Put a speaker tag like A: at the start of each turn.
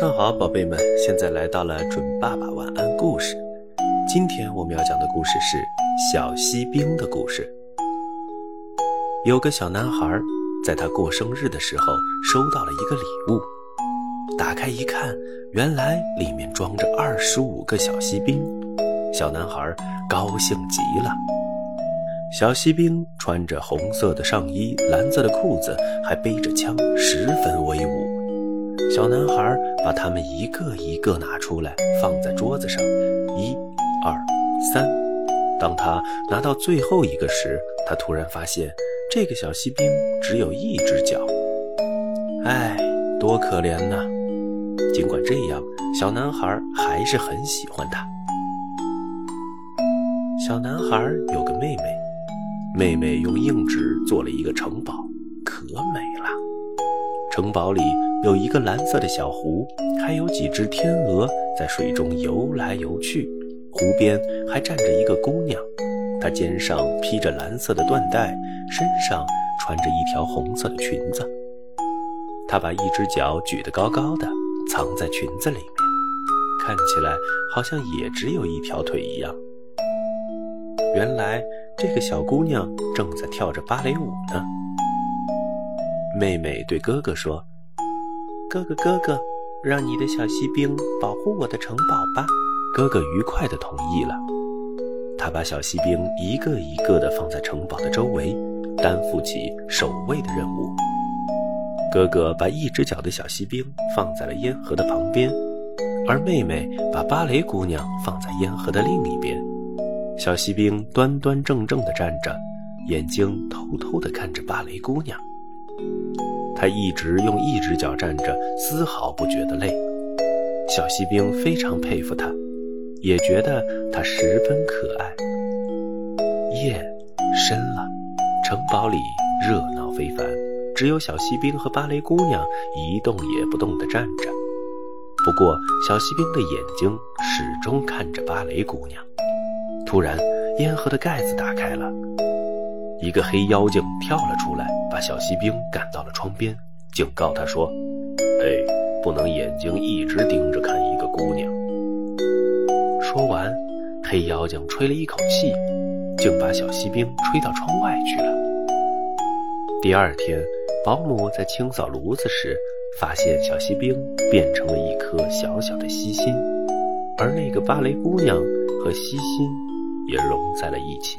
A: 上好，宝贝们！现在来到了准爸爸晚安故事。今天我们要讲的故事是小锡兵的故事。有个小男孩，在他过生日的时候收到了一个礼物，打开一看，原来里面装着二十五个小锡兵。小男孩高兴极了。小锡兵穿着红色的上衣、蓝色的裤子，还背着枪，十分威武。小男孩把它们一个一个拿出来，放在桌子上，一、二、三。当他拿到最后一个时，他突然发现这个小锡兵只有一只脚。唉，多可怜呐！尽管这样，小男孩还是很喜欢它。小男孩有个妹妹，妹妹用硬纸做了一个城堡，可美了。城堡里。有一个蓝色的小湖，还有几只天鹅在水中游来游去。湖边还站着一个姑娘，她肩上披着蓝色的缎带，身上穿着一条红色的裙子。她把一只脚举得高高的，藏在裙子里面，看起来好像也只有一条腿一样。原来这个小姑娘正在跳着芭蕾舞呢。妹妹对哥哥说。哥哥，哥哥，让你的小锡兵保护我的城堡吧。哥哥愉快地同意了。他把小锡兵一个一个地放在城堡的周围，担负起守卫的任务。哥哥把一只脚的小锡兵放在了烟盒的旁边，而妹妹把芭蕾姑娘放在烟盒的另一边。小锡兵端端正正地站着，眼睛偷偷地看着芭蕾姑娘。他一直用一只脚站着，丝毫不觉得累。小锡兵非常佩服他，也觉得他十分可爱。夜深了，城堡里热闹非凡，只有小锡兵和芭蕾姑娘一动也不动地站着。不过，小锡兵的眼睛始终看着芭蕾姑娘。突然，烟盒的盖子打开了。一个黑妖精跳了出来，把小锡兵赶到了窗边，警告他说：“哎，不能眼睛一直盯着看一个姑娘。”说完，黑妖精吹了一口气，竟把小锡兵吹到窗外去了。第二天，保姆在清扫炉子时，发现小锡兵变成了一颗小小的锡心，而那个芭蕾姑娘和锡心也融在了一起。